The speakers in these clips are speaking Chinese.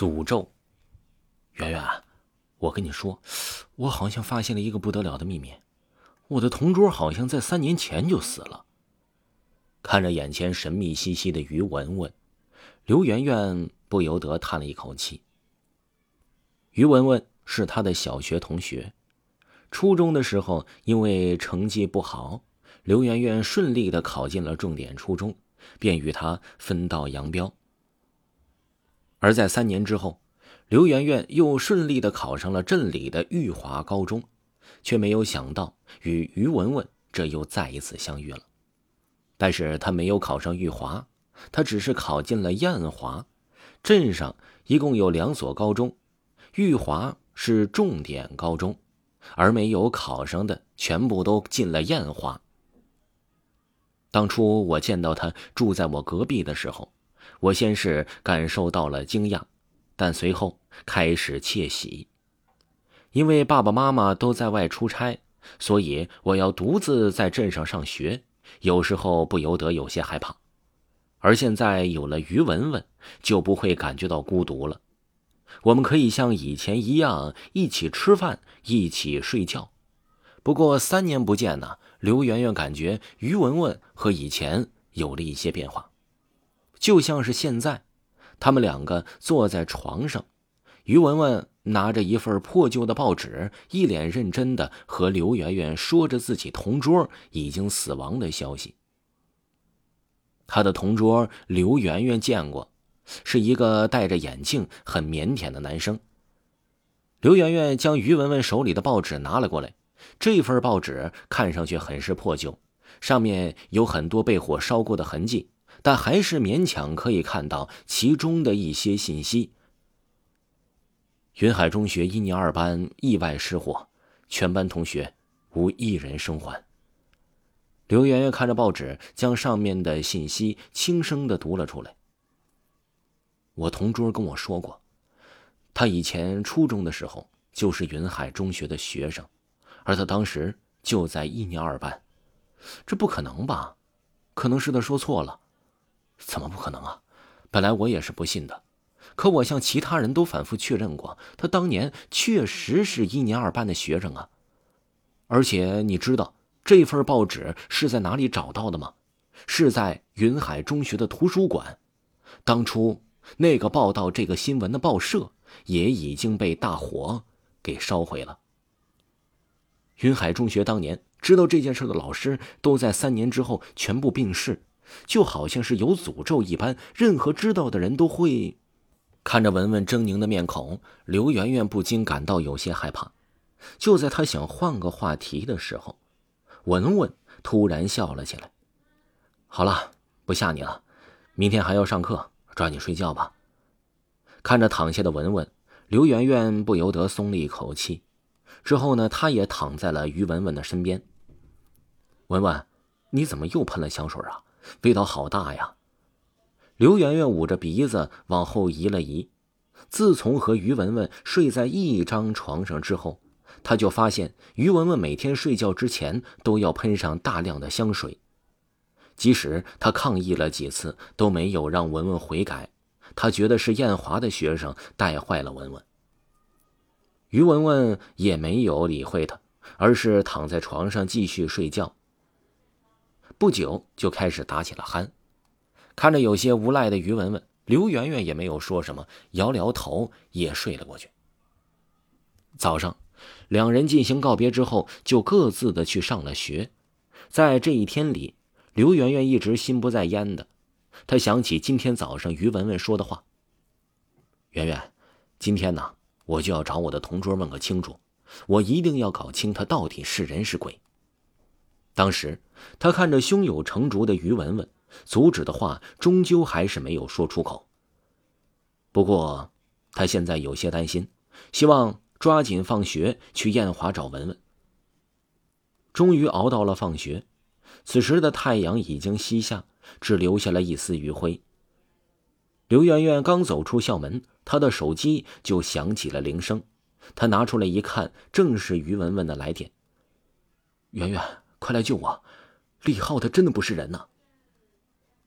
诅咒。圆圆，我跟你说，我好像发现了一个不得了的秘密，我的同桌好像在三年前就死了。看着眼前神秘兮兮的于文文，刘媛媛不由得叹了一口气。于文文是他的小学同学，初中的时候因为成绩不好，刘媛媛顺利的考进了重点初中，便与他分道扬镳。而在三年之后，刘媛媛又顺利的考上了镇里的玉华高中，却没有想到与于文文这又再一次相遇了。但是他没有考上玉华，他只是考进了燕华。镇上一共有两所高中，玉华是重点高中，而没有考上的全部都进了燕华。当初我见到他住在我隔壁的时候，我先是感受到了惊讶，但随后开始窃喜，因为爸爸妈妈都在外出差，所以我要独自在镇上上学。有时候不由得有些害怕，而现在有了于文文，就不会感觉到孤独了。我们可以像以前一样一起吃饭，一起睡觉。不过三年不见呢，刘媛媛感觉于文文和以前有了一些变化，就像是现在，他们两个坐在床上，于文文。拿着一份破旧的报纸，一脸认真的和刘媛媛说着自己同桌已经死亡的消息。他的同桌刘媛媛见过，是一个戴着眼镜、很腼腆的男生。刘媛媛将于文文手里的报纸拿了过来，这份报纸看上去很是破旧，上面有很多被火烧过的痕迹，但还是勉强可以看到其中的一些信息。云海中学一年二班意外失火，全班同学无一人生还。刘媛媛看着报纸，将上面的信息轻声的读了出来。我同桌跟我说过，他以前初中的时候就是云海中学的学生，而他当时就在一年二班。这不可能吧？可能是他说错了。怎么不可能啊？本来我也是不信的。可我向其他人都反复确认过，他当年确实是一年二班的学生啊。而且你知道这份报纸是在哪里找到的吗？是在云海中学的图书馆。当初那个报道这个新闻的报社也已经被大火给烧毁了。云海中学当年知道这件事的老师都在三年之后全部病逝，就好像是有诅咒一般，任何知道的人都会。看着文文狰狞的面孔，刘媛媛不禁感到有些害怕。就在她想换个话题的时候，文文突然笑了起来。好了，不吓你了，明天还要上课，抓紧睡觉吧。看着躺下的文文，刘媛媛不由得松了一口气。之后呢，她也躺在了于文文的身边。文文，你怎么又喷了香水啊？味道好大呀！刘媛媛捂着鼻子往后移了移。自从和于文文睡在一张床上之后，她就发现于文文每天睡觉之前都要喷上大量的香水。即使她抗议了几次，都没有让文文悔改。她觉得是燕华的学生带坏了文文。于文文也没有理会他，而是躺在床上继续睡觉。不久就开始打起了鼾。看着有些无赖的于文文，刘媛媛也没有说什么，摇摇头，也睡了过去。早上，两人进行告别之后，就各自的去上了学。在这一天里，刘媛媛一直心不在焉的。她想起今天早上于文文说的话：“媛媛，今天呢，我就要找我的同桌问个清楚，我一定要搞清他到底是人是鬼。”当时，他看着胸有成竹的于文文。阻止的话，终究还是没有说出口。不过，他现在有些担心，希望抓紧放学去燕华找文文。终于熬到了放学，此时的太阳已经西下，只留下了一丝余晖。刘媛媛刚走出校门，她的手机就响起了铃声。她拿出来一看，正是于文文的来电。媛媛，快来救我！李浩他真的不是人呐！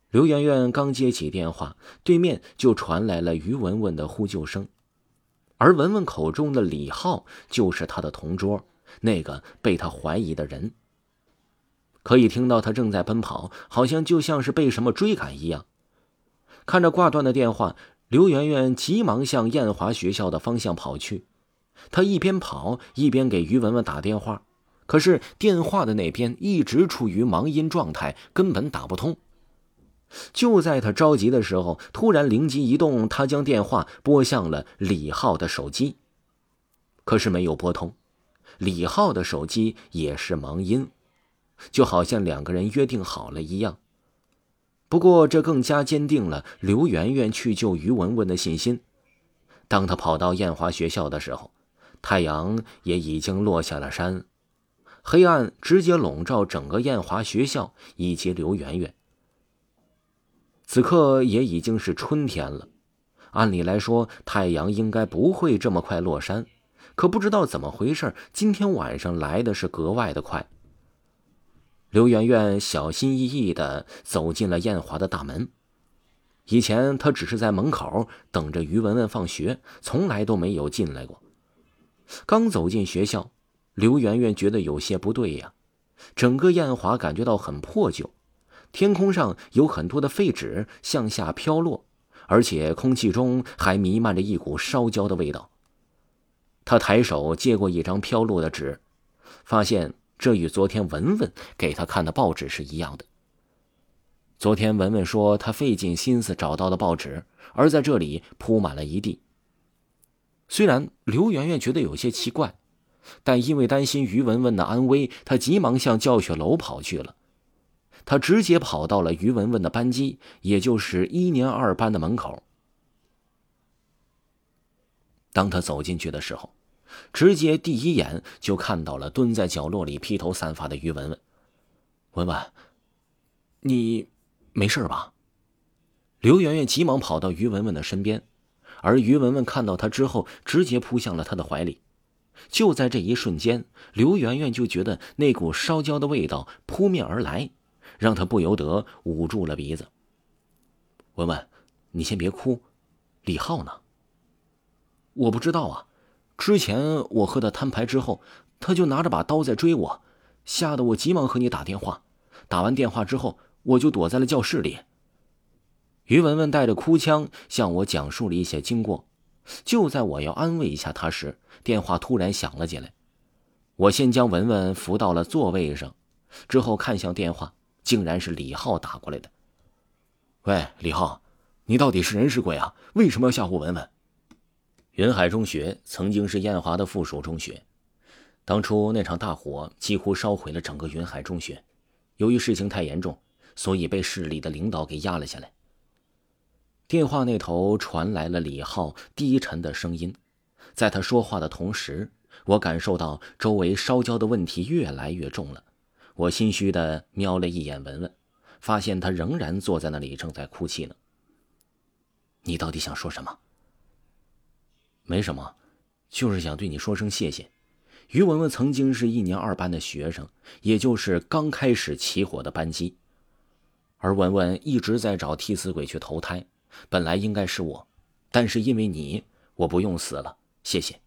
刘媛媛刚接起电话，对面就传来了于文文的呼救声，而文文口中的李浩就是他的同桌，那个被他怀疑的人。可以听到他正在奔跑，好像就像是被什么追赶一样。看着挂断的电话，刘媛媛急忙向艳华学校的方向跑去。她一边跑一边给于文文打电话，可是电话的那边一直处于忙音状态，根本打不通。就在他着急的时候，突然灵机一动，他将电话拨向了李浩的手机，可是没有拨通。李浩的手机也是忙音，就好像两个人约定好了一样。不过，这更加坚定了刘媛媛去救于文文的信心。当他跑到艳华学校的时候，太阳也已经落下了山，黑暗直接笼罩整个艳华学校以及刘媛媛。此刻也已经是春天了，按理来说太阳应该不会这么快落山，可不知道怎么回事，今天晚上来的是格外的快。刘媛媛小心翼翼的走进了艳华的大门，以前她只是在门口等着于文文放学，从来都没有进来过。刚走进学校，刘媛媛觉得有些不对呀，整个艳华感觉到很破旧。天空上有很多的废纸向下飘落，而且空气中还弥漫着一股烧焦的味道。他抬手接过一张飘落的纸，发现这与昨天文文给他看的报纸是一样的。昨天文文说他费尽心思找到的报纸，而在这里铺满了一地。虽然刘媛媛觉得有些奇怪，但因为担心于文文的安危，他急忙向教学楼跑去了。他直接跑到了于文文的班级，也就是一年二班的门口。当他走进去的时候，直接第一眼就看到了蹲在角落里披头散发的于文文。文文，你没事吧？刘媛媛急忙跑到于文文的身边，而于文文看到他之后，直接扑向了他的怀里。就在这一瞬间，刘媛媛就觉得那股烧焦的味道扑面而来。让她不由得捂住了鼻子。文文，你先别哭，李浩呢？我不知道啊。之前我和他摊牌之后，他就拿着把刀在追我，吓得我急忙和你打电话。打完电话之后，我就躲在了教室里。于文文带着哭腔向我讲述了一些经过。就在我要安慰一下他时，电话突然响了起来。我先将文文扶到了座位上，之后看向电话。竟然是李浩打过来的。喂，李浩，你到底是人是鬼啊？为什么要吓唬文文？云海中学曾经是艳华的附属中学，当初那场大火几乎烧毁了整个云海中学。由于事情太严重，所以被市里的领导给压了下来。电话那头传来了李浩低沉的声音，在他说话的同时，我感受到周围烧焦的问题越来越重了。我心虚的瞄了一眼文文，发现他仍然坐在那里，正在哭泣呢。你到底想说什么？没什么，就是想对你说声谢谢。于文文曾经是一年二班的学生，也就是刚开始起火的班级，而文文一直在找替死鬼去投胎，本来应该是我，但是因为你，我不用死了。谢谢。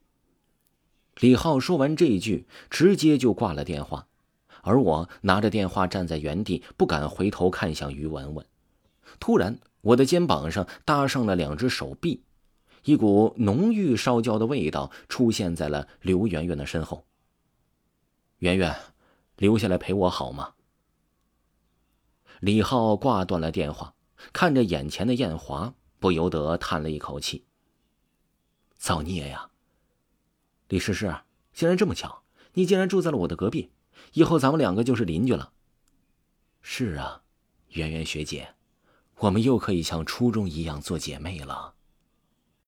李浩说完这一句，直接就挂了电话。而我拿着电话站在原地，不敢回头看向于文文。突然，我的肩膀上搭上了两只手臂，一股浓郁烧焦的味道出现在了刘媛媛的身后。媛媛，留下来陪我好吗？李浩挂断了电话，看着眼前的艳华，不由得叹了一口气。造孽呀！李诗诗，竟然这么巧，你竟然住在了我的隔壁。以后咱们两个就是邻居了。是啊，圆圆学姐，我们又可以像初中一样做姐妹了。